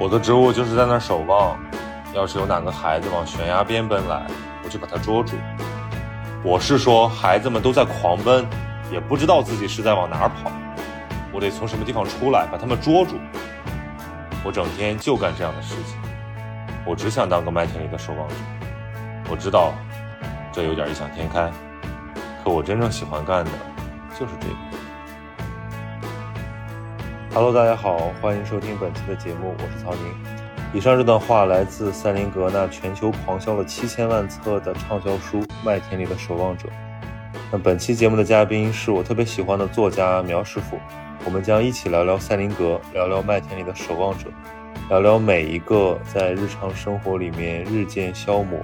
我的职务就是在那守望，要是有哪个孩子往悬崖边奔来，我就把他捉住。我是说，孩子们都在狂奔，也不知道自己是在往哪儿跑，我得从什么地方出来，把他们捉住。我整天就干这样的事情，我只想当个麦田里的守望者。我知道，这有点异想天开，可我真正喜欢干的就是这个。Hello，大家好，欢迎收听本期的节目，我是曹宁。以上这段话来自塞林格那全球狂销了七千万册的畅销书《麦田里的守望者》。那本期节目的嘉宾是我特别喜欢的作家苗师傅，我们将一起聊聊塞林格，聊聊麦田里的守望者，聊聊每一个在日常生活里面日渐消磨，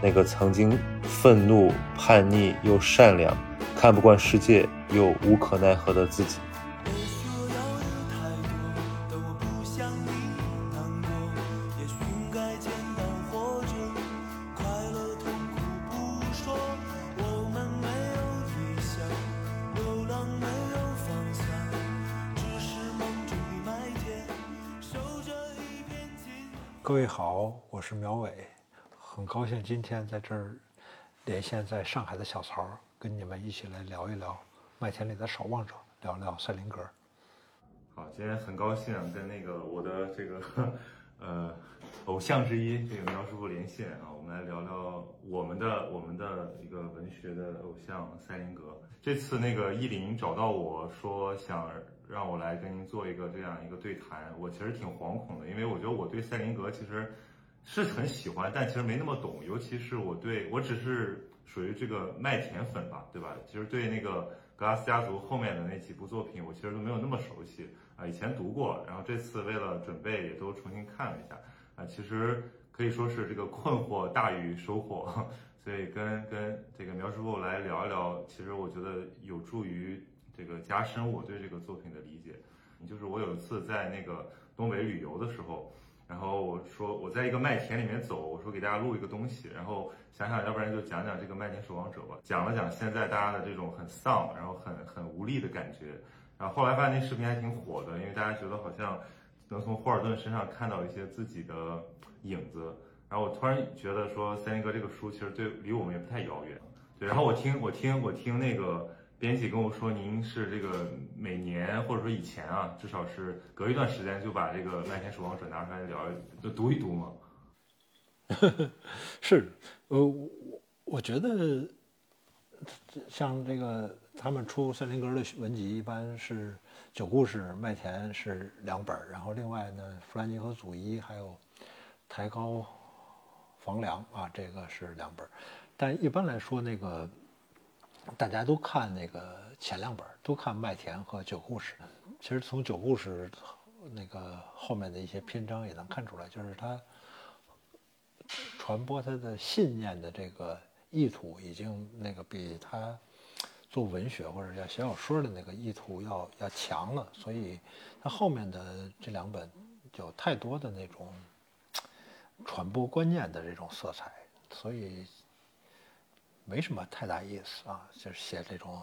那个曾经愤怒、叛逆又善良，看不惯世界又无可奈何的自己。我是苗伟，很高兴今天在这儿连线在上海的小曹，跟你们一起来聊一聊麦田里的守望者，聊聊赛林格。好，今天很高兴跟那个我的这个呃偶像之一这个苗师傅连线啊，我们来聊聊我们的我们的一个文学的偶像塞林格。这次那个依林找到我说想让我来跟您做一个这样一个对谈，我其实挺惶恐的，因为我觉得我对塞林格其实是很喜欢，但其实没那么懂，尤其是我对我只是属于这个麦田粉吧，对吧？其实对那个格拉斯家族后面的那几部作品，我其实都没有那么熟悉啊，以前读过，然后这次为了准备也都重新看了一下啊，其实可以说是这个困惑大于收获，所以跟跟这个苗师傅来聊一聊，其实我觉得有助于这个加深我对这个作品的理解。就是我有一次在那个东北旅游的时候，然后我说我在一个麦田里面走，我说给大家录一个东西，然后想想要不然就讲讲这个麦田守望者吧，讲了讲现在大家的这种很丧，然后很很无力的感觉，然后后来发现那视频还挺火的，因为大家觉得好像能从霍尔顿身上看到一些自己的影子，然后我突然觉得说三林哥这个书其实对离我们也不太遥远，对，然后我听我听我听那个。编辑跟我说，您是这个每年或者说以前啊，至少是隔一段时间就把这个《麦田守望者》拿出来聊，就读一读嘛。是，呃，我我觉得像这个他们出森林格的文集，一般是《九故事》《麦田》是两本，然后另外呢，弗兰尼和祖伊还有《抬高房梁》啊，这个是两本。但一般来说，那个大家都看那个前两本，都看《麦田》和《九故事》。其实从《九故事》那个后面的一些篇章也能看出来，就是他传播他的信念的这个意图，已经那个比他做文学或者叫写小说的那个意图要要强了。所以他后面的这两本有太多的那种传播观念的这种色彩，所以没什么太大意思啊。就是写这种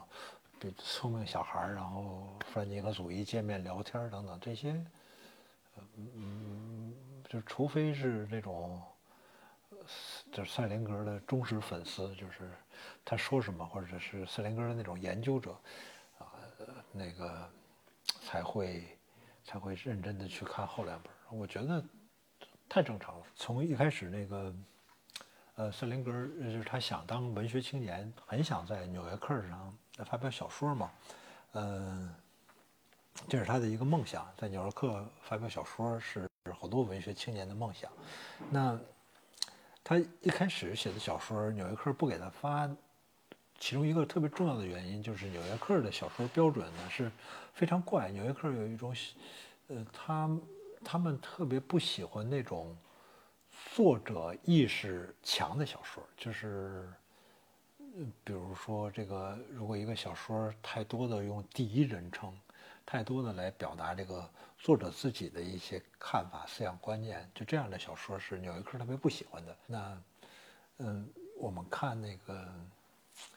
比聪明小孩儿，然后弗兰尼和祖伊见面聊天等等这些，嗯，就除非是这种。就是赛林格的忠实粉丝，就是他说什么，或者是赛林格的那种研究者，啊，那个才会才会认真的去看后两本。我觉得太正常了。从一开始那个，呃，瑟林格就是他想当文学青年，很想在《纽约客》上发表小说嘛，嗯，这是他的一个梦想，在《纽约客》发表小说是好多文学青年的梦想。那他一开始写的小说，《纽约客》不给他发，其中一个特别重要的原因就是《纽约客》的小说标准呢是非常怪，《纽约客》有一种，呃，他他们特别不喜欢那种作者意识强的小说，就是，比如说这个，如果一个小说太多的用第一人称，太多的来表达这个作者自己的一些看法、思想观念，就这样的小说是纽约客特别不喜欢的。那，嗯，我们看那个《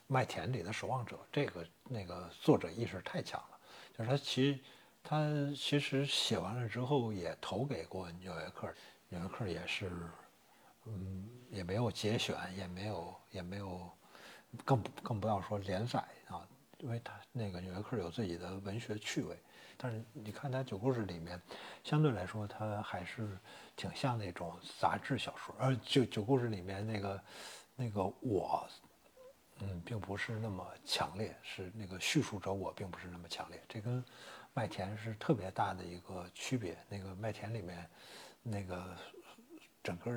麦田里的守望者》，这个那个作者意识太强了，就是他其实他其实写完了之后也投给过《纽约客》，《纽约客》也是，嗯，也没有节选，也没有，也没有，更不更不要说连载啊，因为他那个《纽约客》有自己的文学趣味。但是你看他《九故事》里面，相对来说，他还是挺像那种杂志小说。而《九九故事》里面那个那个我，嗯，并不是那么强烈，是那个叙述者我并不是那么强烈。这跟麦田是特别大的一个区别。那个麦田里面，那个整个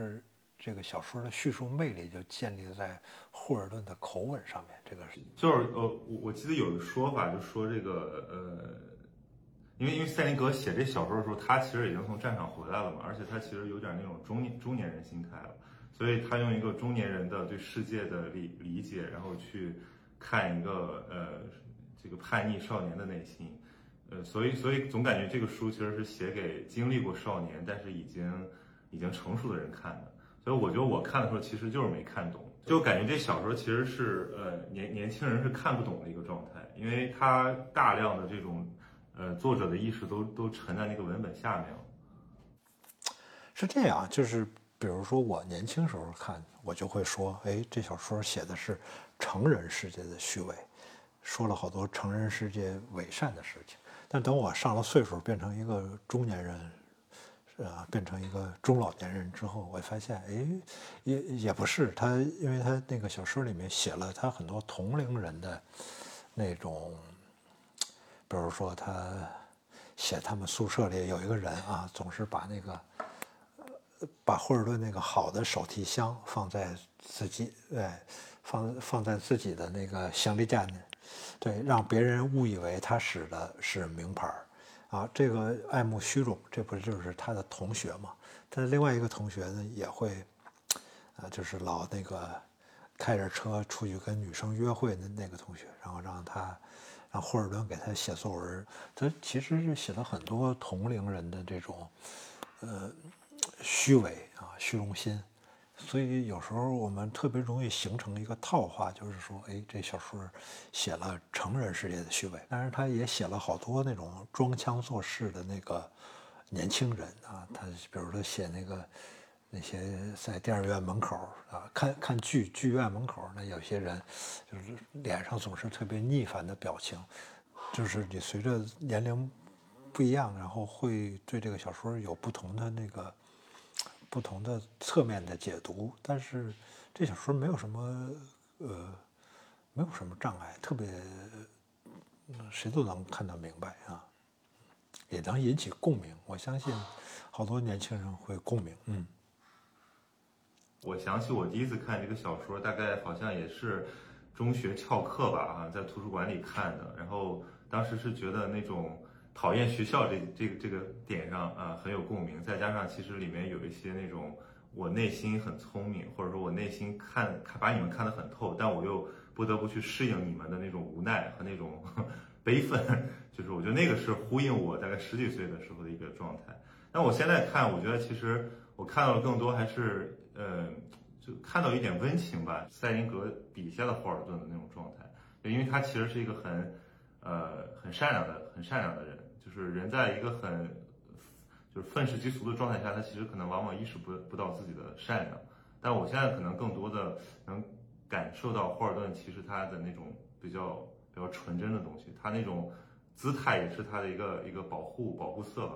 这个小说的叙述魅力就建立在霍尔顿的口吻上面。这个是就是呃，我我记得有一说法，就说这个呃。因为因为塞林格写这小说的时候，他其实已经从战场回来了嘛，而且他其实有点那种中年中年人心态了，所以他用一个中年人的对世界的理理解，然后去看一个呃这个叛逆少年的内心，呃，所以所以总感觉这个书其实是写给经历过少年，但是已经已经成熟的人看的，所以我觉得我看的时候其实就是没看懂，就感觉这小说其实是呃年年轻人是看不懂的一个状态，因为他大量的这种。呃，作者的意识都都沉在那个文本下面了。是这样，就是比如说我年轻时候看，我就会说，哎，这小说写的是成人世界的虚伪，说了好多成人世界伪善的事情。但等我上了岁数，变成一个中年人，呃，变成一个中老年人之后，我发现，哎，也也不是他，因为他那个小说里面写了他很多同龄人的那种。比如说，他写他们宿舍里有一个人啊，总是把那个把霍尔顿那个好的手提箱放在自己哎放放在自己的那个行李架呢，对，让别人误以为他使的是名牌啊。这个爱慕虚荣，这不就是他的同学吗？他的另外一个同学呢，也会啊，就是老那个开着车出去跟女生约会的那个同学，然后让他。让霍尔顿给他写作文，他其实是写了很多同龄人的这种，呃，虚伪啊，虚荣心，所以有时候我们特别容易形成一个套话，就是说，哎，这小说写了成人世界的虚伪，但是他也写了好多那种装腔作势的那个年轻人啊，他比如说写那个。那些在电影院门口啊看看剧剧院门口，那有些人就是脸上总是特别逆反的表情，就是你随着年龄不一样，然后会对这个小说有不同的那个不同的侧面的解读。但是这小说没有什么呃没有什么障碍，特别谁都能看得明白啊，也能引起共鸣。我相信好多年轻人会共鸣，嗯。我想起我第一次看这个小说，大概好像也是中学翘课吧，啊，在图书馆里看的。然后当时是觉得那种讨厌学校这这个这个点上啊很有共鸣，再加上其实里面有一些那种我内心很聪明，或者说我内心看看把你们看得很透，但我又不得不去适应你们的那种无奈和那种 悲愤，就是我觉得那个是呼应我大概十几岁的时候的一个状态。但我现在看，我觉得其实我看到的更多还是。呃，就看到一点温情吧，塞林格笔下的霍尔顿的那种状态，因为他其实是一个很，呃，很善良的、很善良的人，就是人在一个很，就是愤世嫉俗的状态下，他其实可能往往意识不不到自己的善良。但我现在可能更多的能感受到霍尔顿其实他的那种比较比较纯真的东西，他那种姿态也是他的一个一个保护保护色。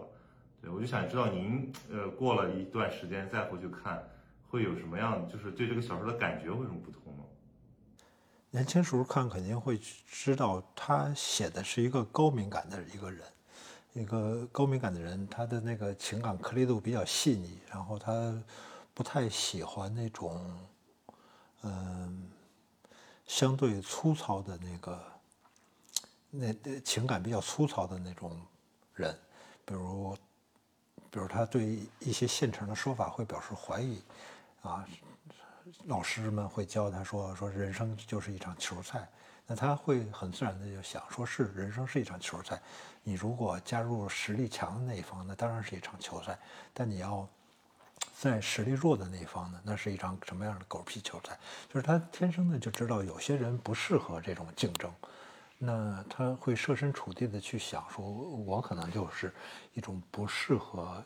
对，我就想知道您，呃，过了一段时间再回去看。会有什么样？就是对这个小说的感觉会有什么不同吗？年轻时候看肯定会知道，他写的是一个高敏感的一个人，一个高敏感的人，他的那个情感颗粒度比较细腻，然后他不太喜欢那种，嗯，相对粗糙的那个，那情感比较粗糙的那种人，比如，比如他对一些现成的说法会表示怀疑。啊，老师们会教他说说人生就是一场球赛，那他会很自然的就想说是人生是一场球赛，你如果加入实力强的那一方，那当然是一场球赛，但你要在实力弱的那一方呢，那是一场什么样的狗屁球赛？就是他天生的就知道有些人不适合这种竞争，那他会设身处地的去想，说我可能就是一种不适合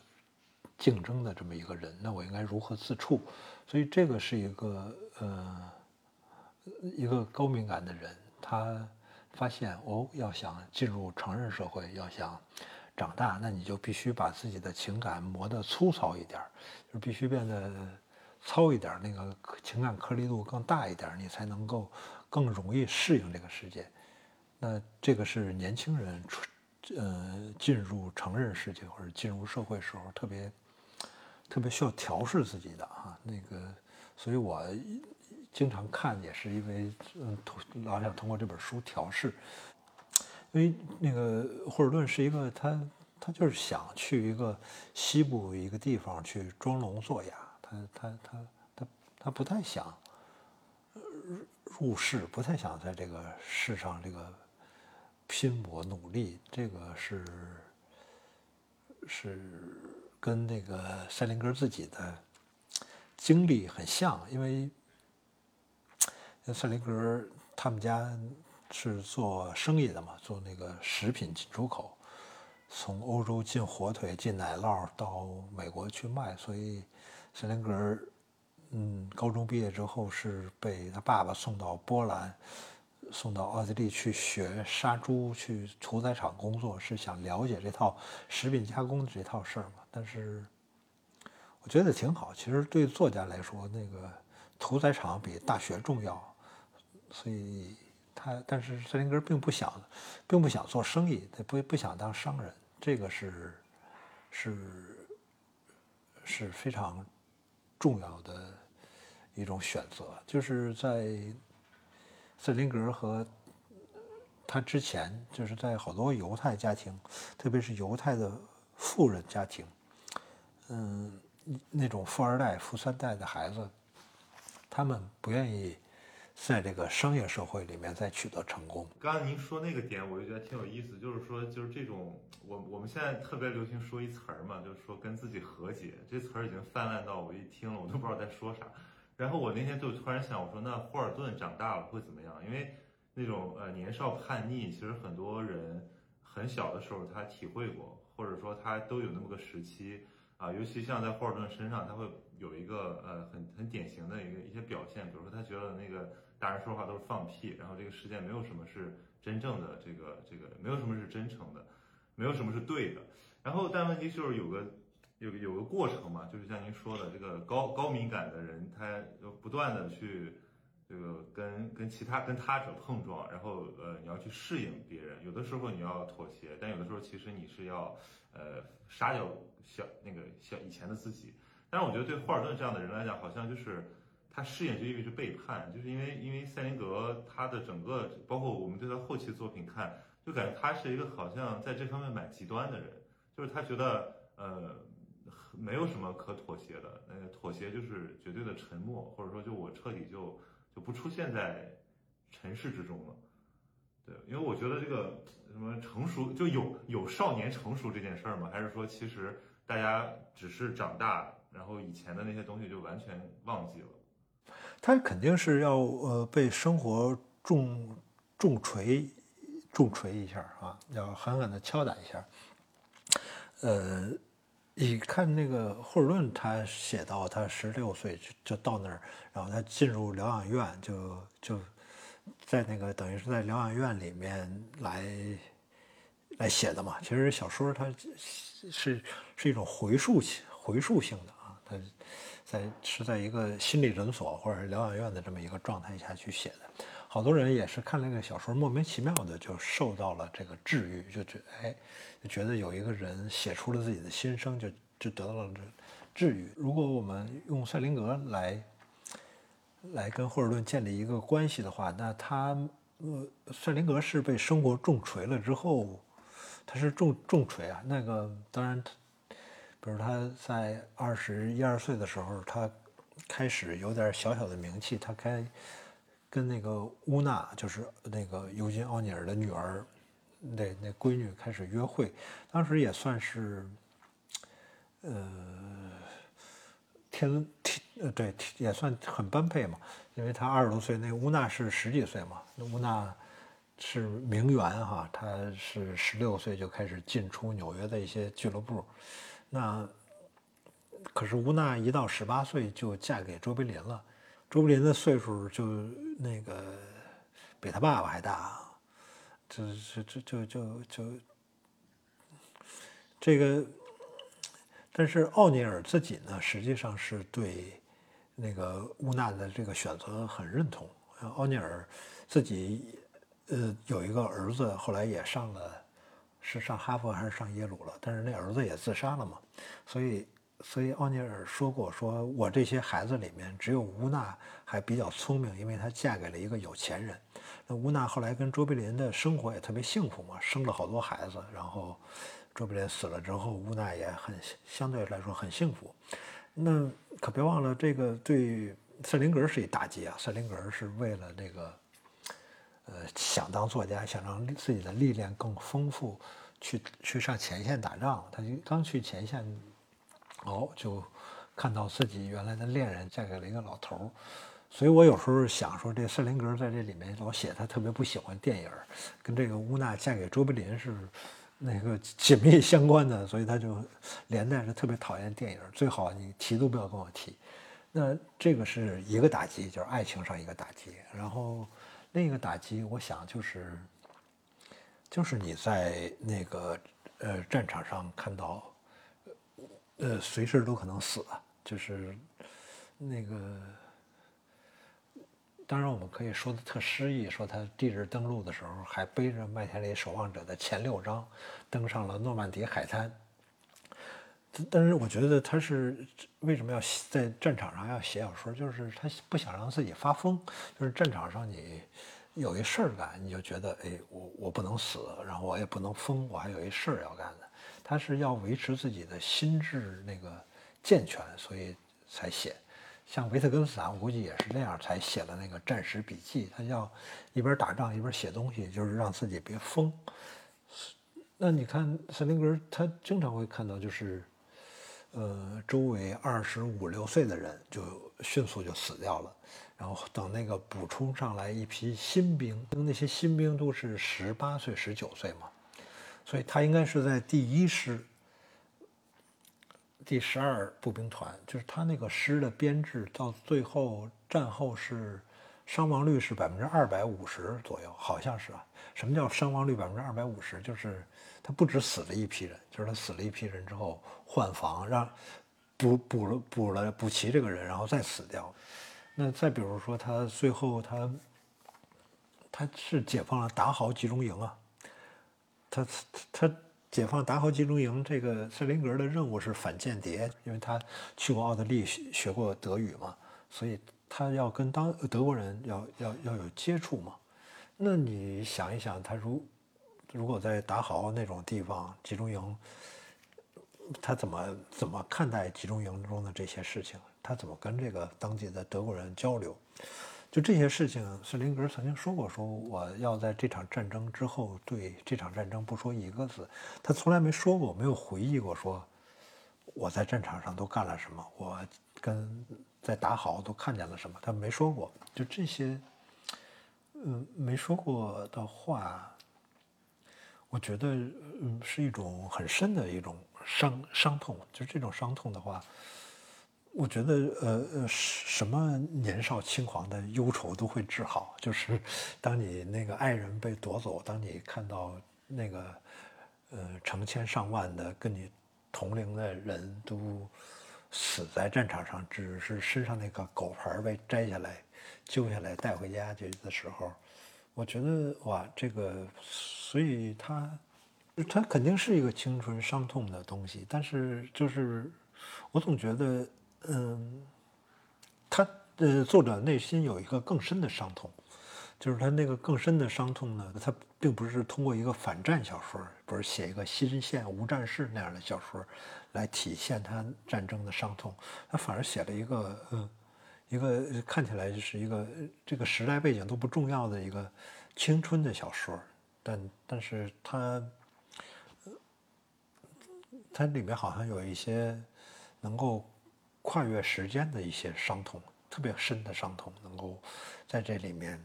竞争的这么一个人，那我应该如何自处？所以这个是一个呃一个高敏感的人，他发现哦，要想进入成人社会，要想长大，那你就必须把自己的情感磨得粗糙一点儿，就必须变得糙一点儿，那个情感颗粒度更大一点儿，你才能够更容易适应这个世界。那这个是年轻人出呃进入成人世界或者进入社会时候特别特别需要调试自己的啊，那个，所以我经常看也是因为嗯，老想通过这本书调试，因为那个霍尔顿是一个他他就是想去一个西部一个地方去装聋作哑，他他他他他不太想入世，不太想在这个世上这个拼搏努力，这个是是跟那个塞林格自己的经历很像，因为塞林格他们家是做生意的嘛，做那个食品进出口，从欧洲进火腿、进奶酪到美国去卖，所以塞林格嗯，高中毕业之后是被他爸爸送到波兰，送到奥地利去学杀猪，去屠宰场工作，是想了解这套食品加工的这套事儿嘛。但是我觉得挺好，其实对作家来说，那个屠宰场比大学重要，所以他但是塞林格并不想，并不想做生意，他不不想当商人，这个是是是非常重要的一种选择，就是在塞林格和他之前，就是在好多犹太家庭，特别是犹太的富人家庭，嗯，那种富二代、富三代的孩子，他们不愿意在这个商业社会里面再取得成功。刚刚您说那个点，我就觉得挺有意思，就是说，就是这种，我我们现在特别流行说一词儿嘛，就是说跟自己和解，这词儿已经泛滥到我一听了，我都不知道在说啥。然后我那天就突然想，我说那霍尔顿长大了会怎么样？因为那种呃年少叛逆，其实很多人很小的时候他体会过，或者说他都有那么个时期啊。尤其像在霍尔顿身上，他会有一个呃很很典型的一个一些表现，比如说他觉得那个大人说话都是放屁，然后这个世界没有什么是真正的这个这个没有什么是真诚的，没有什么是对的。然后但问题就是有个。有有个过程嘛，就是像您说的，这个高高敏感的人，他要不断的去这个跟跟其他跟他者碰撞，然后呃你要去适应别人，有的时候你要妥协，但有的时候其实你是要呃杀掉小那个小以前的自己。但是我觉得对霍尔顿这样的人来讲，好像就是他适应就意味着背叛，就是因为因为塞林格他的整个包括我们对他后期作品看，就感觉他是一个好像在这方面蛮极端的人，就是他觉得呃。没有什么可妥协的，那个妥协就是绝对的沉默，或者说就我彻底就就不出现在尘世之中了。因为我觉得这个什么成熟就有有少年成熟这件事儿吗？还是说其实大家只是长大，然后以前的那些东西就完全忘记了？他肯定是要呃被生活重重锤重锤一下啊，要狠狠的敲打一下，呃。你看那个霍尔顿，他写到他十六岁就就到那儿，然后他进入疗养院，就就在那个等于是在疗养院里面来来写的嘛。其实小说它是是一种回溯性回溯性的啊，它在是在一个心理诊所或者疗养院的这么一个状态下去写的。好多人也是看那个小说，莫名其妙的就受到了这个治愈，就觉哎。就觉得有一个人写出了自己的心声，就就得到了这治愈。如果我们用塞林格来来跟霍尔顿建立一个关系的话，那他呃，塞林格是被生活重锤了之后，他是重重锤啊。那个当然，比如他在二十一二岁的时候，他开始有点小小的名气，他开跟那个乌娜，就是那个尤金奥尼尔的女儿。那那闺女开始约会，当时也算是，呃，天天呃对，也算很般配嘛。因为他二十多岁，那乌娜是十几岁嘛。那乌娜是名媛哈，她是十六岁就开始进出纽约的一些俱乐部。那可是乌娜一到十八岁就嫁给卓别林了，卓别林的岁数就那个比他爸爸还大，这这这就就就这个。但是奥尼尔自己呢，实际上是对那个乌娜的这个选择很认同。奥尼尔自己呃有一个儿子，后来也上了，是上哈佛还是上耶鲁了？但是那儿子也自杀了嘛。所以，所以奥尼尔说过，说我这些孩子里面只有乌娜还比较聪明，因为她嫁给了一个有钱人。那乌娜后来跟卓别林的生活也特别幸福嘛，生了好多孩子，然后。卓别林死了之后，乌娜也很相对来说很幸福。那可别忘了，这个对塞林格是一打击啊！塞林格是为了这个，呃，想当作家，想让自己的历练更丰富，去去上前线打仗。他就刚去前线，哦，就看到自己原来的恋人嫁给了一个老头儿。所以我有时候想说，这塞林格在这里面老写他特别不喜欢电影，跟这个乌娜嫁给卓别林是。那个紧密相关的，所以他就连带着特别讨厌电影，最好你提都不要跟我提。那这个是一个打击，就是爱情上一个打击。然后另一个打击，我想就是，就是你在那个呃战场上看到，呃随时都可能死，就是那个。当然，我们可以说的特诗意，说他地质登陆的时候还背着《麦田里守望者》的前六章，登上了诺曼底海滩。但是，我觉得他是为什么要在战场上要写小说，就是他不想让自己发疯。就是战场上你有一事儿干，你就觉得，哎，我我不能死，然后我也不能疯，我还有一事儿要干的。他是要维持自己的心智那个健全，所以才写。像维特根斯坦，我估计也是这样才写了那个战时笔记。他要一边打仗一边写东西，就是让自己别疯。那你看斯林格，他经常会看到，就是呃，周围二十五六岁的人就迅速就死掉了，然后等那个补充上来一批新兵，那些新兵都是十八岁、十九岁嘛，所以他应该是在第一师。第十二步兵团就是他那个师的编制，到最后战后是伤亡率是百分之二百五十左右，好像是啊。什么叫伤亡率百分之二百五十？就是他不止死了一批人，就是他死了一批人之后换防，让补补了补了补齐这个人，然后再死掉。那再比如说他最后他他是解放了达豪集中营啊，他他他。解放达豪集中营，这个塞林格的任务是反间谍，因为他去过奥地利学学过德语嘛，所以他要跟当德国人要要要有接触嘛。那你想一想，他如如果在达豪那种地方集中营，他怎么怎么看待集中营中的这些事情？他怎么跟这个当地的德国人交流？就这些事情，斯林格曾经说过：“说我要在这场战争之后对这场战争不说一个字。”他从来没说过，没有回忆过说我在战场上都干了什么，我跟在打好都看见了什么，他没说过。就这些，嗯，没说过的话，我觉得嗯是一种很深的一种伤伤痛。就这种伤痛的话。我觉得，呃，什么年少轻狂的忧愁都会治好。就是 当你那个爱人被夺走，当你看到那个，呃，成千上万的跟你同龄的人都死在战场上，只是身上那个狗牌被摘下来、揪下来带回家去的时候，我觉得哇，这个，所以他，他肯定是一个青春伤痛的东西。但是，就是我总觉得。嗯，他呃，作者内心有一个更深的伤痛，就是他那个更深的伤痛呢，他并不是通过一个反战小说，不是写一个新线无战事那样的小说来体现他战争的伤痛，他反而写了一个嗯，一个看起来就是一个这个时代背景都不重要的一个青春的小说，但但是他，它里面好像有一些能够。跨越时间的一些伤痛，特别深的伤痛，能够在这里面，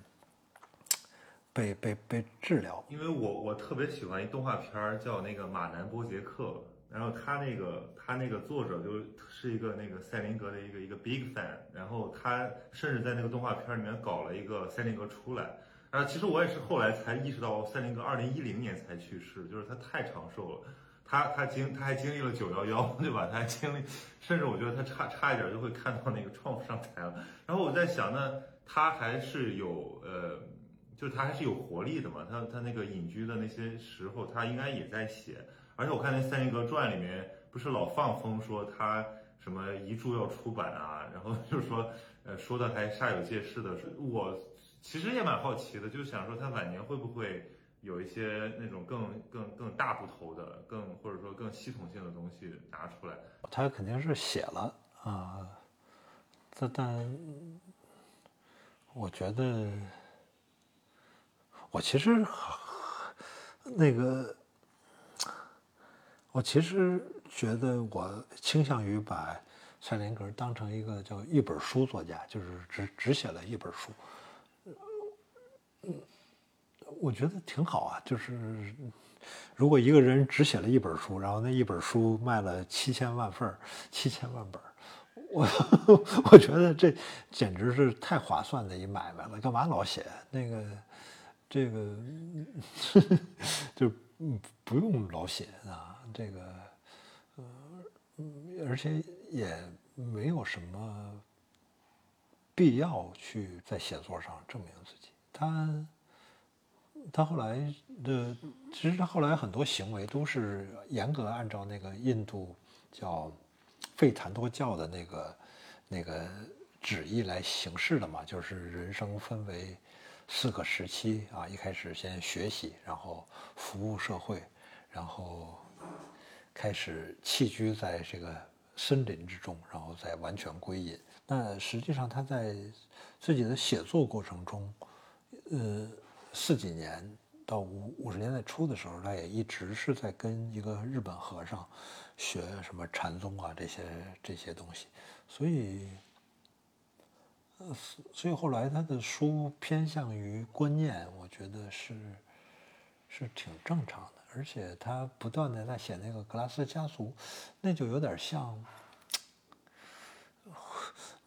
被被被治疗。因为我我特别喜欢一动画片儿叫那个马南波杰克，然后他那个他那个作者就是一个那个赛林格的一个一个 big fan，然后他甚至在那个动画片里面搞了一个赛林格出来。啊，其实我也是后来才意识到，赛林格二零一零年才去世，就是他太长寿了。他他经他还经历了九幺幺，对吧？他还经历，甚至我觉得他差差一点就会看到那个创上台了。然后我在想呢，他还是有呃，就是他还是有活力的嘛。他他那个隐居的那些时候，他应该也在写。而且我看那《赛林格传》里面不是老放风说他什么遗著要出版啊，然后就是说呃说的还煞有介事的。我其实也蛮好奇的，就想说他晚年会不会。有一些那种更更更大部头的，更或者说更系统性的东西拿出来，他肯定是写了啊，这但我觉得，我其实那个，我其实觉得我倾向于把蔡林格当成一个叫一本书作家，就是只只写了一本书，我觉得挺好啊，就是如果一个人只写了一本书，然后那一本书卖了七千万份七千万本我 我觉得这简直是太划算的一买卖了。干嘛老写那个这个 就不用老写啊？这个呃，而且也没有什么必要去在写作上证明自己。他。他后来的，其实他后来很多行为都是严格按照那个印度叫费檀多教的那个那个旨意来行事的嘛，就是人生分为四个时期啊，一开始先学习，然后服务社会，然后开始弃居在这个森林之中，然后再完全归隐。那实际上他在自己的写作过程中，呃。四几年到五五十年代初的时候，他也一直是在跟一个日本和尚学什么禅宗啊这些这些东西，所以，呃，所以后来他的书偏向于观念，我觉得是是挺正常的，而且他不断的在写那个格拉斯家族，那就有点像。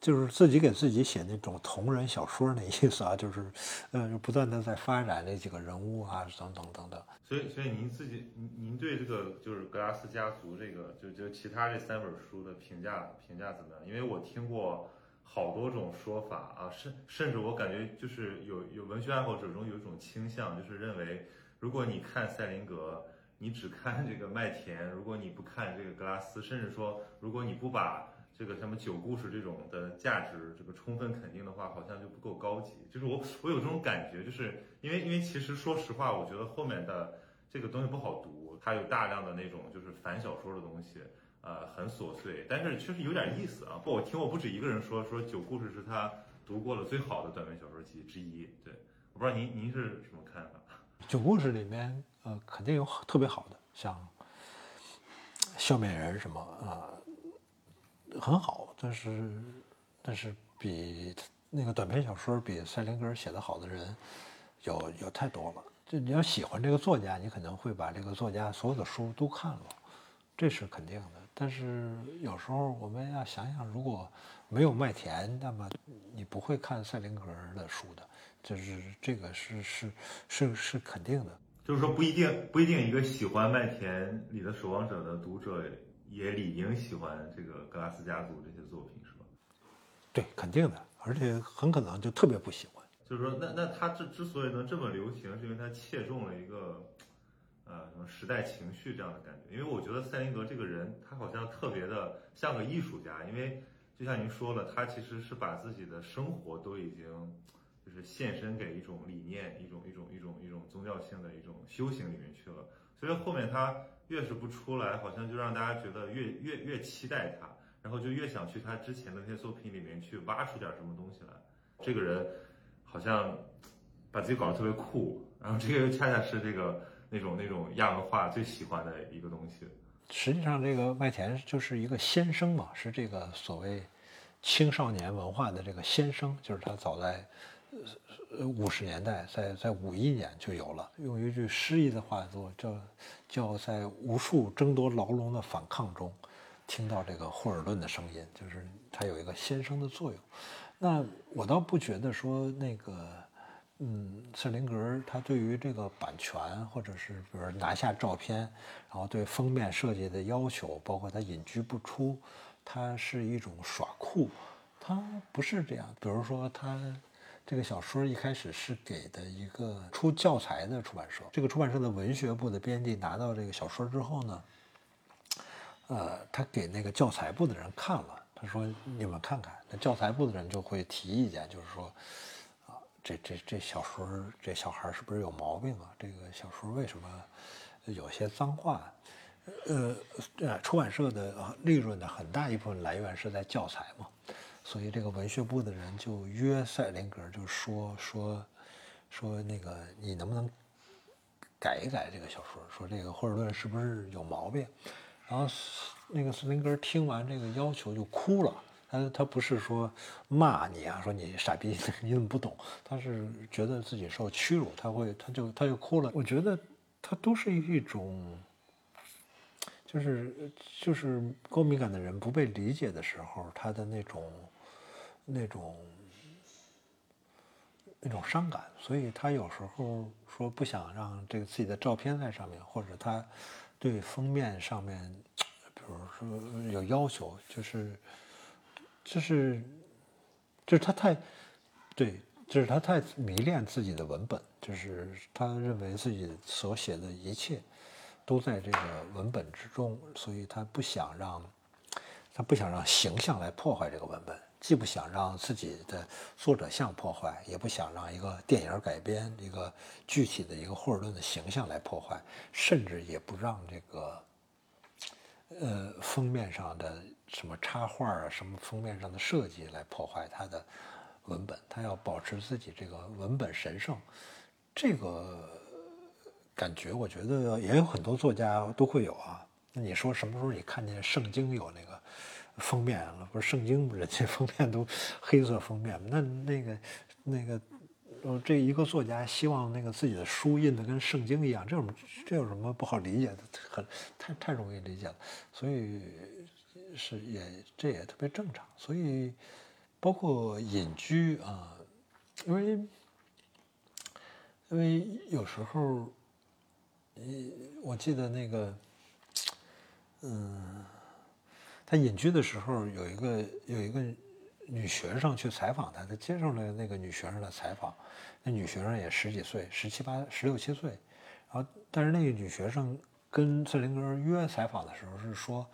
就是自己给自己写那种同人小说那意思啊，就是，呃，不断的在发展那几个人物啊，等等等等。所以，所以您自己，您您对这个就是格拉斯家族这个，就就其他这三本书的评价评价怎么样？因为我听过好多种说法啊，甚甚至我感觉就是有有文学爱好者中有一种倾向，就是认为如果你看赛林格，你只看这个麦田，如果你不看这个格拉斯，甚至说如果你不把这个什么酒故事这种的价值，这个充分肯定的话，好像就不够高级。就是我我有这种感觉，就是因为因为其实说实话，我觉得后面的这个东西不好读，它有大量的那种就是反小说的东西，呃，很琐碎，但是确实有点意思啊。不，我听我不止一个人说说酒故事是他读过了最好的短篇小说集之一。对，我不知道您您是什么看法？酒故事里面，呃，肯定有特别好的，像笑面人什么啊。很好，但是，但是比那个短篇小说比塞林格写的好的人，有有太多了。就你要喜欢这个作家，你可能会把这个作家所有的书都看了，这是肯定的。但是有时候我们要想想，如果没有麦田，那么你不会看塞林格的书的，就是这个是是是是肯定的。就是说不一定不一定一个喜欢麦田里的守望者的读者。也理应喜欢这个格拉斯家族这些作品，是吧？对，肯定的，而且很可能就特别不喜欢。就是说，那那他之之所以能这么流行，是因为他切中了一个，呃，什么时代情绪这样的感觉。因为我觉得塞林格这个人，他好像特别的像个艺术家，因为就像您说了，他其实是把自己的生活都已经就是献身给一种理念、一种一种一种一种宗教性的一种修行里面去了。所以后面他。越是不出来，好像就让大家觉得越越越期待他，然后就越想去他之前的那些作品里面去挖出点什么东西来。这个人好像把自己搞得特别酷，然后这个又恰恰是这个那种那种亚文化最喜欢的一个东西。实际上，这个麦田就是一个先生嘛，是这个所谓青少年文化的这个先生，就是他早在呃五十年代，在在五一年就有了，用一句诗意的话说，叫叫在无数争夺牢笼的反抗中，听到这个霍尔顿的声音，就是它有一个先声的作用。那我倒不觉得说那个。嗯，瑟林格他对于这个版权，或者是比如拿下照片，然后对封面设计的要求，包括他隐居不出，他是一种耍酷，他不是这样。比如说他这个小说一开始是给的一个出教材的出版社，这个出版社的文学部的编辑拿到这个小说之后呢，呃，他给那个教材部的人看了，他说你们看看，那教材部的人就会提意见，就是说。这这这小说，这小孩是不是有毛病啊？这个小说为什么有些脏话？呃，呃，出版社的利润的很大一部分来源是在教材嘛，所以这个文学部的人就约赛林格，就说说说那个你能不能改一改这个小说？说这个霍尔顿是不是有毛病？然后那个斯林格听完这个要求就哭了。他他不是说骂你啊，说你傻逼，你怎么不懂？他是觉得自己受屈辱，他会他就他就哭了。我觉得他都是一种，就是就是高敏感的人不被理解的时候，他的那种那种那种伤感。所以他有时候说不想让这个自己的照片在上面，或者他对封面上面，比如说有要求，就是。就是，就是他太，对，就是他太迷恋自己的文本，就是他认为自己所写的一切，都在这个文本之中，所以他不想让，他不想让形象来破坏这个文本，既不想让自己的作者像破坏，也不想让一个电影改编一个具体的一个霍尔顿的形象来破坏，甚至也不让这个，呃，封面上的。什么插画啊，什么封面上的设计来破坏他的文本？他要保持自己这个文本神圣，这个感觉我觉得也有很多作家都会有啊。那你说什么时候你看见圣经有那个封面了？不是圣经人家封面都黑色封面那那个那个，呃，这一个作家希望那个自己的书印的跟圣经一样，这种这有什么不好理解的？很太太容易理解了，所以。是也，这也特别正常。所以，包括隐居啊，因为因为有时候，我记得那个，嗯，他隐居的时候，有一个有一个女学生去采访他，他接受了那个女学生的采访。那女学生也十几岁，十七八、十六七岁。然后，但是那个女学生跟瑟林格约采访的时候是说。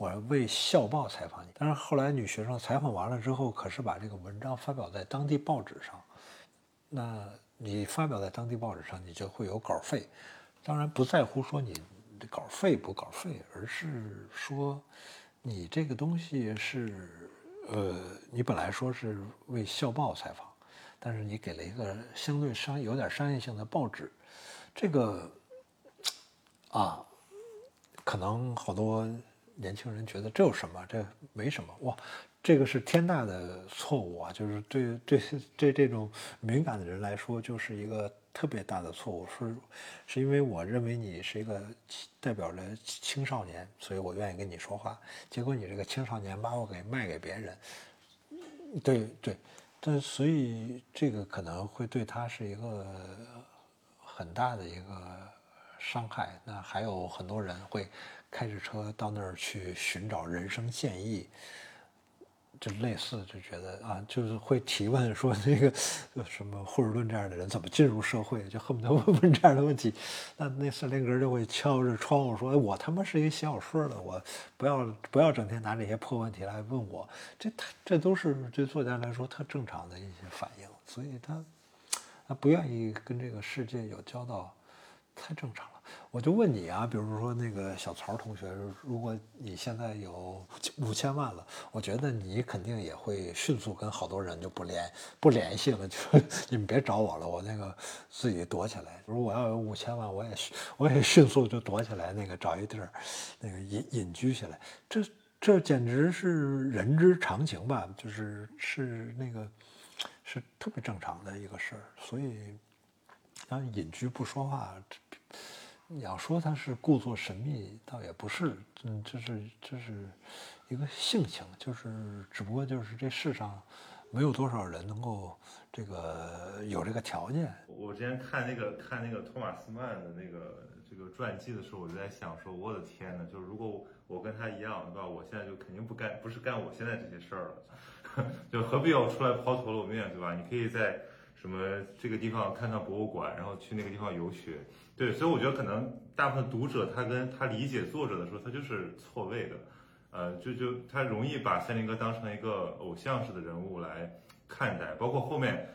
我为校报采访你，但是后来女学生采访完了之后，可是把这个文章发表在当地报纸上。那你发表在当地报纸上，你就会有稿费。当然不在乎说你稿费不稿费，而是说你这个东西是，呃，你本来说是为校报采访，但是你给了一个相对商有点商业性的报纸，这个啊，可能好多。年轻人觉得这有什么？这没什么哇，这个是天大的错误啊！就是对对对这种敏感的人来说，就是一个特别大的错误。是是因为我认为你是一个代表着青少年，所以我愿意跟你说话。结果你这个青少年把我给卖给别人，对对，但所以这个可能会对他是一个很大的一个伤害。那还有很多人会。开着车到那儿去寻找人生建议，就类似就觉得啊，就是会提问说那个什么霍尔顿这样的人怎么进入社会，就恨不得问问这样的问题。那那瑟林格就会敲着窗户说：“我他妈是一个写小说的，我不要不要整天拿这些破问题来问我。”这这都是对作家来说特正常的一些反应，所以他他不愿意跟这个世界有交道，太正常了。我就问你啊，比如说那个小曹同学，如果你现在有五千万了，我觉得你肯定也会迅速跟好多人就不联不联系了，就 你们别找我了，我那个自己躲起来。如果我要有五千万，我也我也迅速就躲起来，那个找一地儿，那个隐隐居起来。这这简直是人之常情吧？就是是那个是特别正常的一个事儿。所以，他隐居不说话，你要说他是故作神秘，倒也不是，嗯，这是这是一个性情，就是只不过就是这世上没有多少人能够这个有这个条件。我之前看那个看那个托马斯曼的那个这个传记的时候，我就在想说，我的天呐，就是如果我跟他一样，对吧？我现在就肯定不干，不是干我现在这些事儿了，就何必要出来抛头露面，对吧？你可以在什么这个地方看看博物馆，然后去那个地方游学，对，所以我觉得可能大部分读者他跟他理解作者的时候，他就是错位的，呃，就就他容易把赛林哥当成一个偶像式的人物来看待，包括后面。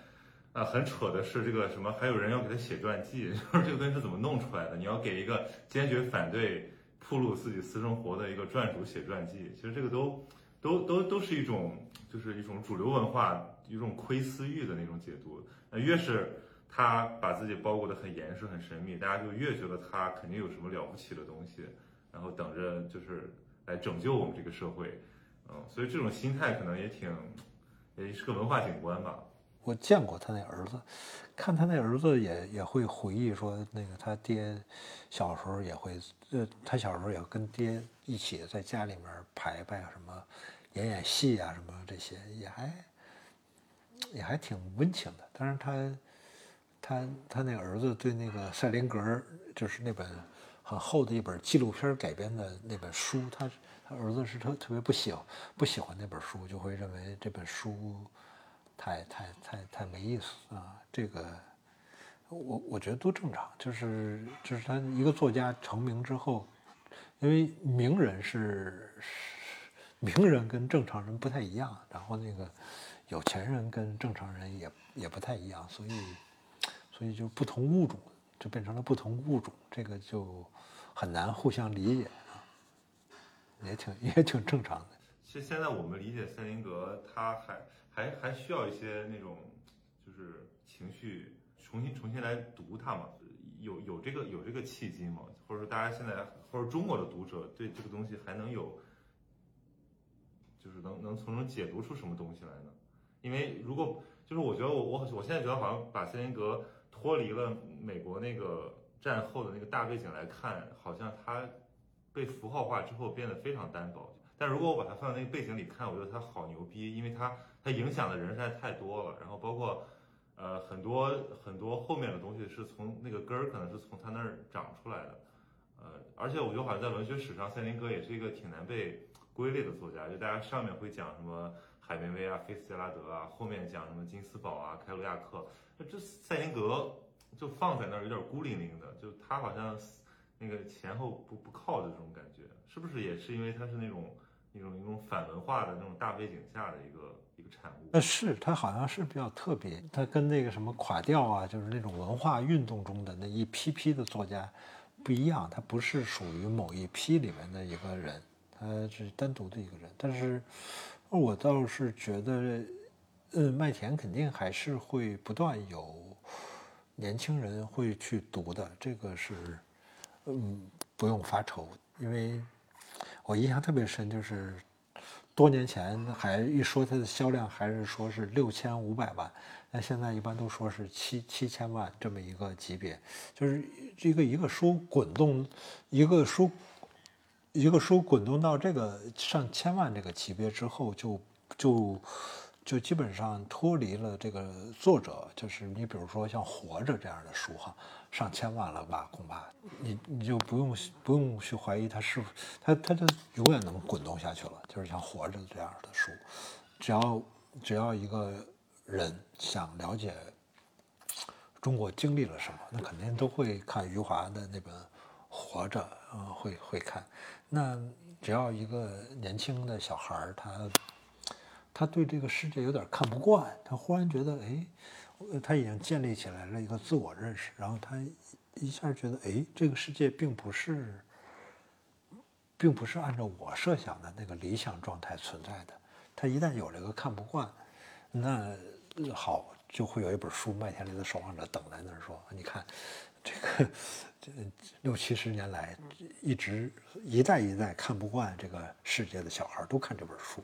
啊，很扯的是这个什么，还有人要给他写传记，就是这个东西是怎么弄出来的？你要给一个坚决反对铺露自己私生活的一个传主写传记，其实这个都都都都是一种，就是一种主流文化一种窥私欲的那种解读。那越是他把自己包裹得很严实、很神秘，大家就越觉得他肯定有什么了不起的东西，然后等着就是来拯救我们这个社会。嗯，所以这种心态可能也挺，也是个文化景观吧。我见过他那儿子，看他那儿子也也会回忆说，那个他爹小时候也会，呃，他小时候也跟爹一起在家里面排排什么，演演戏啊什么这些，也还也还挺温情的。但是他他他那儿子对那个赛林格，就是那本很厚的一本纪录片改编的那本书，他他儿子是特特别不喜欢不喜欢那本书，就会认为这本书。太太太太没意思啊！这个，我我觉得都正常，就是就是他一个作家成名之后，因为名人是名人跟正常人不太一样，然后那个有钱人跟正常人也也不太一样，所以所以就不同物种就变成了不同物种，这个就很难互相理解啊，也挺也挺正常的。其实现在我们理解森林格，他还。还还需要一些那种，就是情绪重新重新来读它嘛？有有这个有这个契机吗？或者说大家现在或者中国的读者对这个东西还能有，就是能能从中解读出什么东西来呢？因为如果就是我觉得我我我现在觉得好像把塞林格脱离了美国那个战后的那个大背景来看，好像他被符号化之后变得非常单薄。但如果我把它放在那个背景里看，我觉得他好牛逼，因为他他影响的人实在太多了。然后包括，呃，很多很多后面的东西是从那个根儿，可能是从他那儿长出来的。呃，而且我觉得好像在文学史上，塞林格也是一个挺难被归类的作家。就大家上面会讲什么海明威啊、菲斯杰拉德啊，后面讲什么金斯堡啊、开罗亚克，这塞林格就放在那儿有点孤零零的，就他好像那个前后不不靠的这种感觉，是不是也是因为他是那种？一种一种反文化的那种大背景下的一个一个产物。那，是他好像是比较特别，他跟那个什么垮掉啊，就是那种文化运动中的那一批批的作家不一样，他不是属于某一批里面的一个人，他是单独的一个人。但是，我倒是觉得，呃，麦田肯定还是会不断有年轻人会去读的，这个是，嗯，不用发愁，因为。我印象特别深，就是多年前还一说它的销量，还是说是六千五百万，那现在一般都说是七七千万这么一个级别，就是这个一个书滚动，一个书一个书滚动到这个上千万这个级别之后，就就。就基本上脱离了这个作者，就是你比如说像《活着》这样的书哈，上千万了吧，恐怕你你就不用不用去怀疑它是否它它就永远能滚动下去了。就是像《活着》这样的书，只要只要一个人想了解中国经历了什么，那肯定都会看余华的那本《活着》啊，会会看。那只要一个年轻的小孩儿，他。他对这个世界有点看不惯，他忽然觉得，哎，他已经建立起来了一个自我认识，然后他一下觉得，哎，这个世界并不是，并不是按照我设想的那个理想状态存在的。他一旦有这个看不惯，那好，就会有一本书《麦田里的守望者》等在那儿说，你看，这个六七十年来，一直一代一代看不惯这个世界的小孩都看这本书。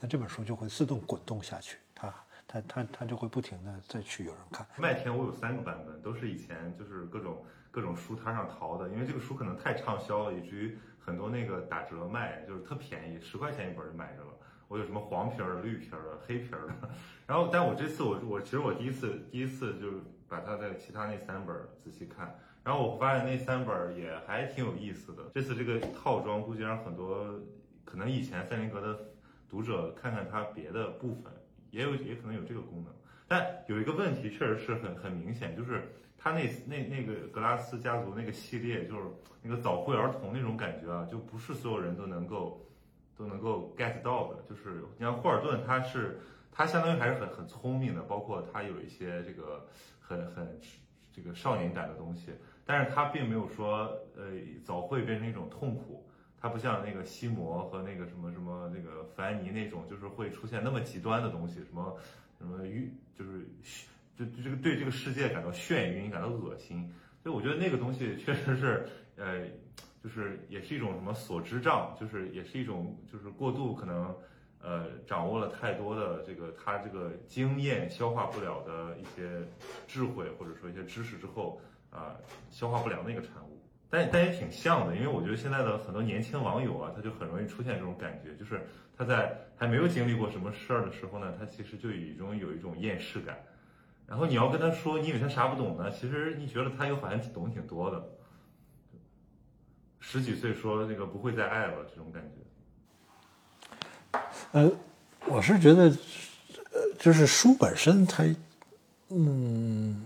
那这本书就会自动滚动下去，它他他他就会不停的再去有人看。麦田我有三个版本，都是以前就是各种各种书摊上淘的，因为这个书可能太畅销了，以至于很多那个打折卖，就是特便宜，十块钱一本就买着了。我有什么黄皮儿的、绿皮儿的、黑皮儿的，然后但我这次我我其实我第一次第一次就是把他的其他那三本仔细看，然后我发现那三本也还挺有意思的。这次这个套装估计让很多可能以前赛林格的读者看看它别的部分，也有也可能有这个功能。但有一个问题确实是很很明显，就是他那那那个格拉斯家族那个系列，就是那个早慧儿童那种感觉啊，就不是所有人都能够。都能够 get 到的，就是你像霍尔顿，他是他相当于还是很很聪明的，包括他有一些这个很很这个少年感的东西，但是他并没有说呃早会变成一种痛苦，他不像那个西摩和那个什么什么那个凡尼那种，就是会出现那么极端的东西，什么什么晕，就是就就这个对这个世界感到眩晕，感到恶心，所以我觉得那个东西确实是呃。就是也是一种什么所知障，就是也是一种就是过度可能，呃，掌握了太多的这个他这个经验消化不了的一些智慧或者说一些知识之后啊，消化不良的一个产物。但但也挺像的，因为我觉得现在的很多年轻网友啊，他就很容易出现这种感觉，就是他在还没有经历过什么事儿的时候呢，他其实就已经有一种厌世感。然后你要跟他说，你以为他啥不懂呢？其实你觉得他又好像懂挺多的。十几岁说那个不会再爱了，这种感觉。呃，我是觉得，呃，就是书本身它，嗯，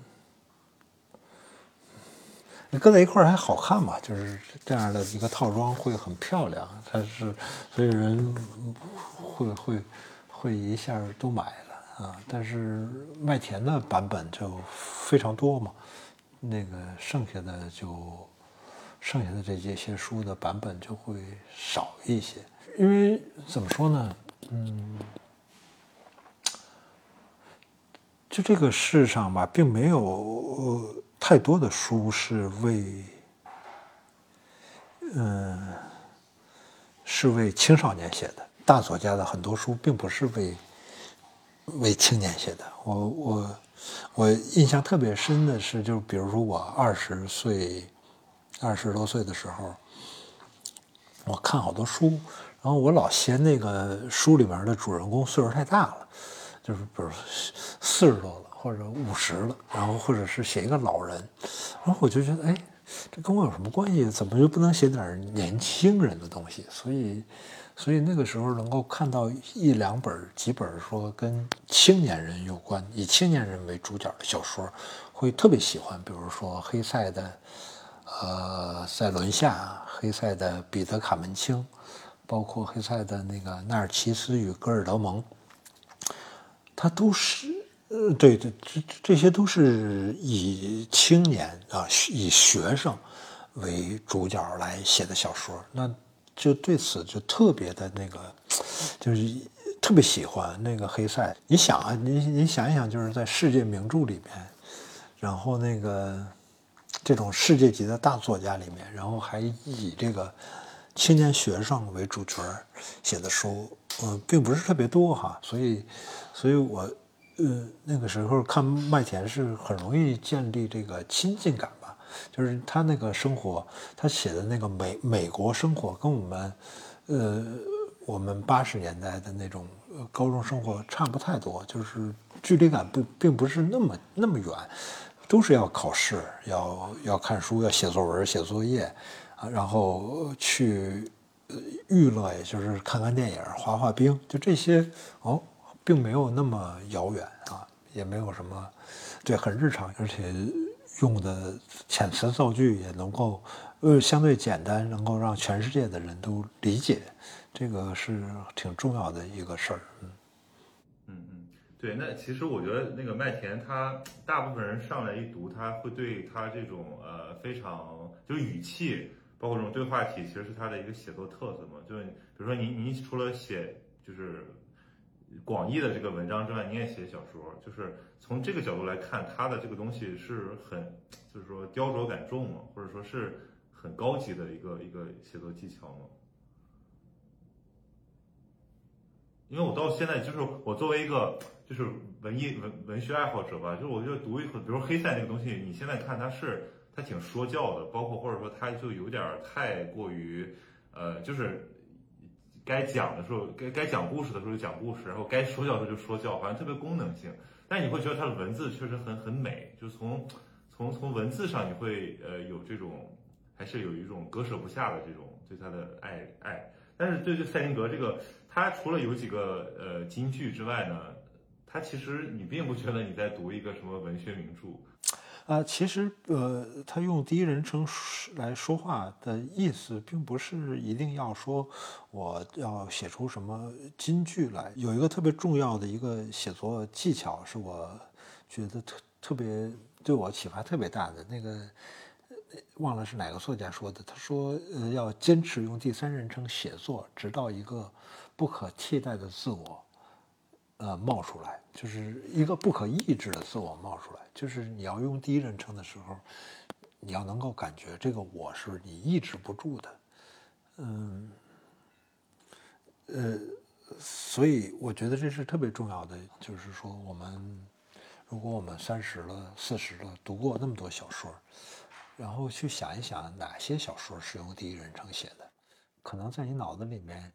搁在一块儿还好看嘛，就是这样的一个套装会很漂亮，它是所以人会会会一下都买了啊。但是麦田的版本就非常多嘛，那个剩下的就。剩下的这些些书的版本就会少一些，因为怎么说呢？嗯，就这个世上吧，并没有太多的书是为，嗯，是为青少年写的。大作家的很多书并不是为为青年写的。我我我印象特别深的是，就比如说我二十岁。二十多岁的时候，我看好多书，然后我老嫌那个书里面的主人公岁数太大了，就是比如四十多了或者五十了，然后或者是写一个老人，然后我就觉得，哎，这跟我有什么关系？怎么就不能写点年轻人的东西？所以，所以那个时候能够看到一两本、几本说跟青年人有关、以青年人为主角的小说，会特别喜欢。比如说黑塞的。呃，塞伦夏、黑塞的彼得卡门青，包括黑塞的那个《纳尔齐斯与戈尔德蒙》，他都是呃，对对，这这些都是以青年啊，以学生为主角来写的小说，那就对此就特别的那个，就是特别喜欢那个黑塞。你想啊，你你想一想，就是在世界名著里面，然后那个。这种世界级的大作家里面，然后还以这个青年学生为主角写的书，嗯，并不是特别多哈。所以，所以我，呃，那个时候看麦田是很容易建立这个亲近感吧。就是他那个生活，他写的那个美美国生活，跟我们，呃，我们八十年代的那种高中生活差不太多，就是距离感不并不是那么那么远。都是要考试，要要看书，要写作文、写作业，然后去娱乐，也就是看看电影、滑滑冰，就这些哦，并没有那么遥远啊，也没有什么，对，很日常，而且用的遣词造句也能够呃相对简单，能够让全世界的人都理解，这个是挺重要的一个事儿，嗯。对，那其实我觉得那个麦田，他大部分人上来一读，他会对他这种呃非常就是语气，包括这种对话体，其实是他的一个写作特色嘛。就是比如说您您除了写就是广义的这个文章之外，你也写小说，就是从这个角度来看，他的这个东西是很就是说雕琢感重嘛，或者说是很高级的一个一个写作技巧嘛。因为我到现在就是我作为一个就是文艺文文学爱好者吧，就是我觉得读一会，比如黑塞那个东西，你现在看它是它挺说教的，包括或者说它就有点太过于呃，就是该讲的时候该该讲故事的时候就讲故事，然后该说教的时候就说教，好像特别功能性。但你会觉得它的文字确实很很美，就从从从文字上你会呃有这种还是有一种割舍不下的这种对他的爱爱。但是对对塞林格这个，他除了有几个呃金句之外呢，他其实你并不觉得你在读一个什么文学名著。啊，其实呃，他用第一人称来说话的意思，并不是一定要说我要写出什么金句来。有一个特别重要的一个写作技巧，是我觉得特特别对我启发特别大的那个，忘了是哪个作家说的。他说，呃，要坚持用第三人称写作，直到一个不可替代的自我。呃，冒出来就是一个不可抑制的自我冒出来，就是你要用第一人称的时候，你要能够感觉这个我是你抑制不住的，嗯，呃，所以我觉得这是特别重要的，就是说我们如果我们三十了、四十了，读过那么多小说，然后去想一想哪些小说是用第一人称写的，可能在你脑子里面，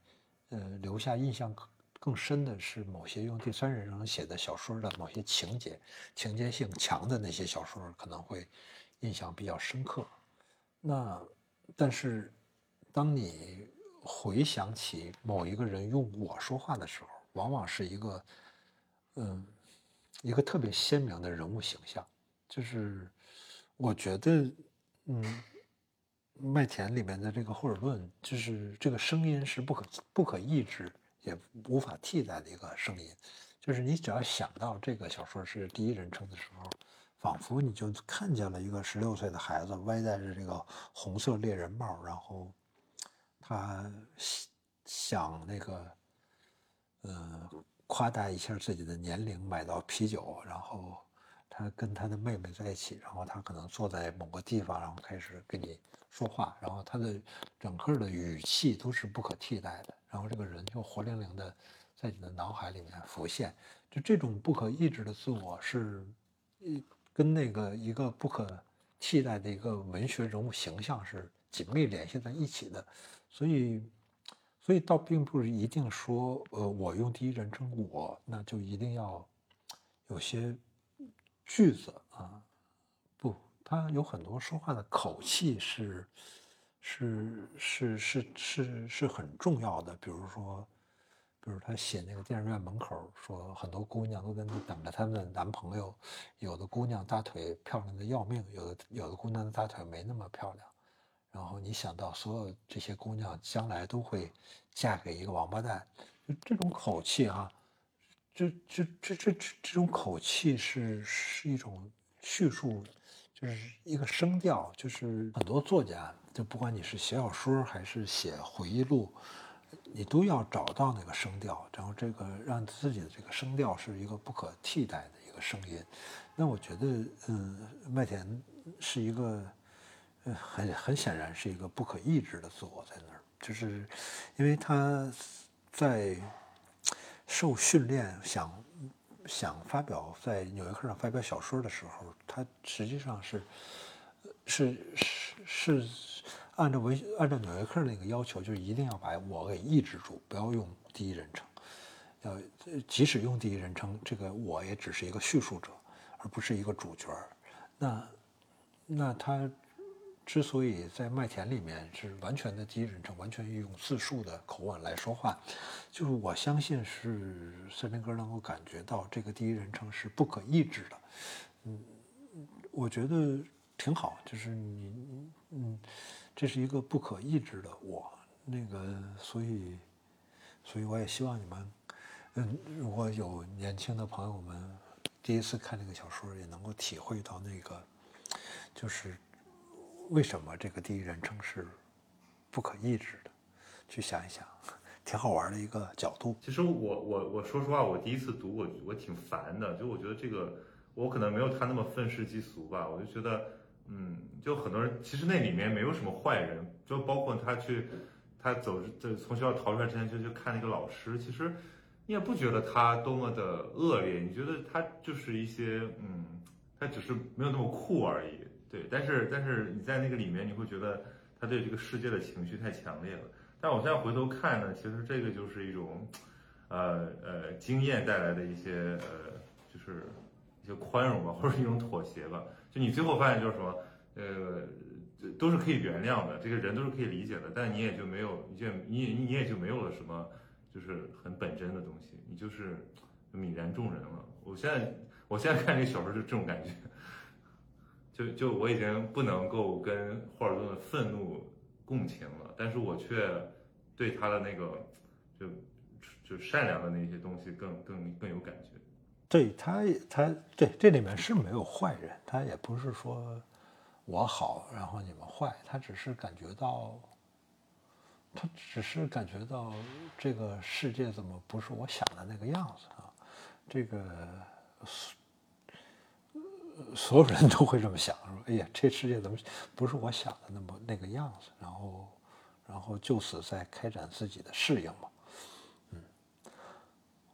呃，留下印象。更深的是，某些用第三人称写的小说的某些情节，情节性强的那些小说可能会印象比较深刻。那，但是，当你回想起某一个人用我说话的时候，往往是一个，嗯，一个特别鲜明的人物形象。就是我觉得，嗯，麦田里面的这个霍尔顿，就是这个声音是不可不可抑制。也无法替代的一个声音，就是你只要想到这个小说是第一人称的时候，仿佛你就看见了一个十六岁的孩子歪戴着这个红色猎人帽，然后他想那个，呃，夸大一下自己的年龄，买到啤酒，然后他跟他的妹妹在一起，然后他可能坐在某个地方，然后开始跟你说话，然后他的整个的语气都是不可替代的。然后这个人就活灵灵的在你的脑海里面浮现，就这种不可抑制的自我是，一跟那个一个不可替代的一个文学人物形象是紧密联系在一起的，所以，所以倒并不是一定说，呃，我用第一人称我，那就一定要有些句子啊，不，他有很多说话的口气是。是是是是是很重要的，比如说，比如他写那个电影院门口，说很多姑娘都在那等着他们的男朋友，有的姑娘大腿漂亮的要命，有的有的姑娘的大腿没那么漂亮，然后你想到所有这些姑娘将来都会嫁给一个王八蛋，就这种口气哈，这这这这这这种口气是是一种叙述，就是一个声调，就是很多作家。就不管你是写小说还是写回忆录，你都要找到那个声调，然后这个让自己的这个声调是一个不可替代的一个声音。那我觉得，嗯，麦田是一个，呃，很很显然是一个不可抑制的自我在那儿，就是因为他在受训练想想发表在《纽约客》上发表小说的时候，他实际上是是是是。按照文按照《纽约客》那个要求，就是一定要把我给抑制住，不要用第一人称。要即使用第一人称，这个我也只是一个叙述者，而不是一个主角。那那他之所以在麦田里面是完全的第一人称，完全用自述的口吻来说话，就是我相信是森林哥能够感觉到这个第一人称是不可抑制的。嗯，我觉得挺好，就是你嗯。这是一个不可抑制的我，那个，所以，所以我也希望你们，嗯，如果有年轻的朋友们第一次看这个小说，也能够体会到那个，就是为什么这个第一人称是不可抑制的，去想一想，挺好玩的一个角度。其实我我我说实话，我第一次读我我挺烦的，就我觉得这个我可能没有他那么愤世嫉俗吧，我就觉得。嗯，就很多人，其实那里面没有什么坏人，就包括他去，他走，就从学校逃出来之前就去看那个老师。其实，你也不觉得他多么的恶劣，你觉得他就是一些嗯，他只是没有那么酷而已。对，但是但是你在那个里面，你会觉得他对这个世界的情绪太强烈了。但我现在回头看呢，其实这个就是一种，呃呃，经验带来的一些呃，就是一些宽容吧，或者一种妥协吧。就你最后发现就是什么，呃，都是可以原谅的，这个人都是可以理解的，但你也就没有，你就你你也就没有了什么，就是很本真的东西，你就是泯然众人了。我现在我现在看这个小说就这种感觉，就就我已经不能够跟霍尔顿的愤怒。共情了，但是我却对他的那个就就善良的那些东西更更更有感觉。对他，他对这里面是没有坏人，他也不是说我好，然后你们坏，他只是感觉到，他只是感觉到这个世界怎么不是我想的那个样子啊？这个所有人都会这么想，说哎呀，这世界怎么不是我想的那么那个样子？然后，然后就此在开展自己的适应嘛。嗯，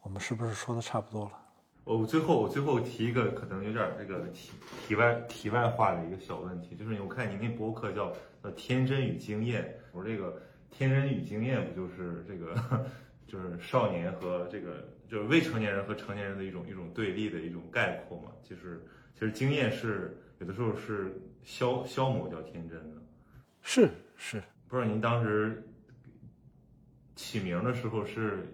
我们是不是说的差不多了？我最后我最后提一个可能有点这个题题外题外话的一个小问题，就是我看您那博客叫呃天真与经验，我说这个天真与经验不就是这个 就是少年和这个就是未成年人和成年人的一种一种对立的一种概括嘛？就是其实经验是有的时候是消消磨掉天真的，是是，不知道您当时起名的时候是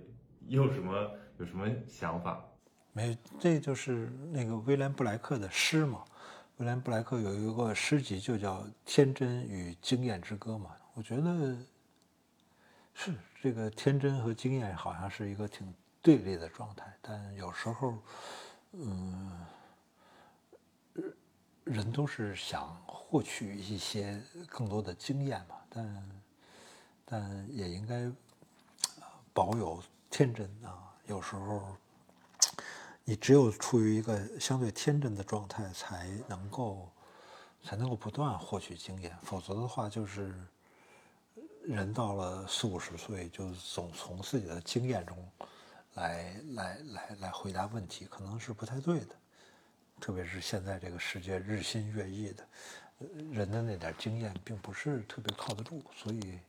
有什么有什么想法？没，这就是那个威廉布莱克的诗嘛。威廉布莱克有一个诗集就叫《天真与经验之歌》嘛。我觉得是这个天真和经验好像是一个挺对立的状态，但有时候，嗯，人都是想获取一些更多的经验嘛，但但也应该保有天真啊。有时候。你只有处于一个相对天真的状态，才能够才能够不断获取经验，否则的话，就是人到了四五十岁，就总从自己的经验中来来来来回答问题，可能是不太对的。特别是现在这个世界日新月异的，人的那点经验并不是特别靠得住，所以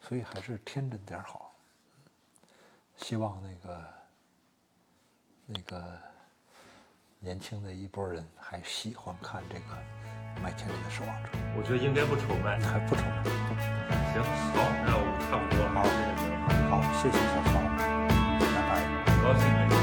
所以还是天真点好。希望那个。那个年轻的一波人还喜欢看这个《麦田里的守望者》，我觉得应该不愁卖，还不愁卖。行，好，那我们差不多了。好，好，谢谢小曹。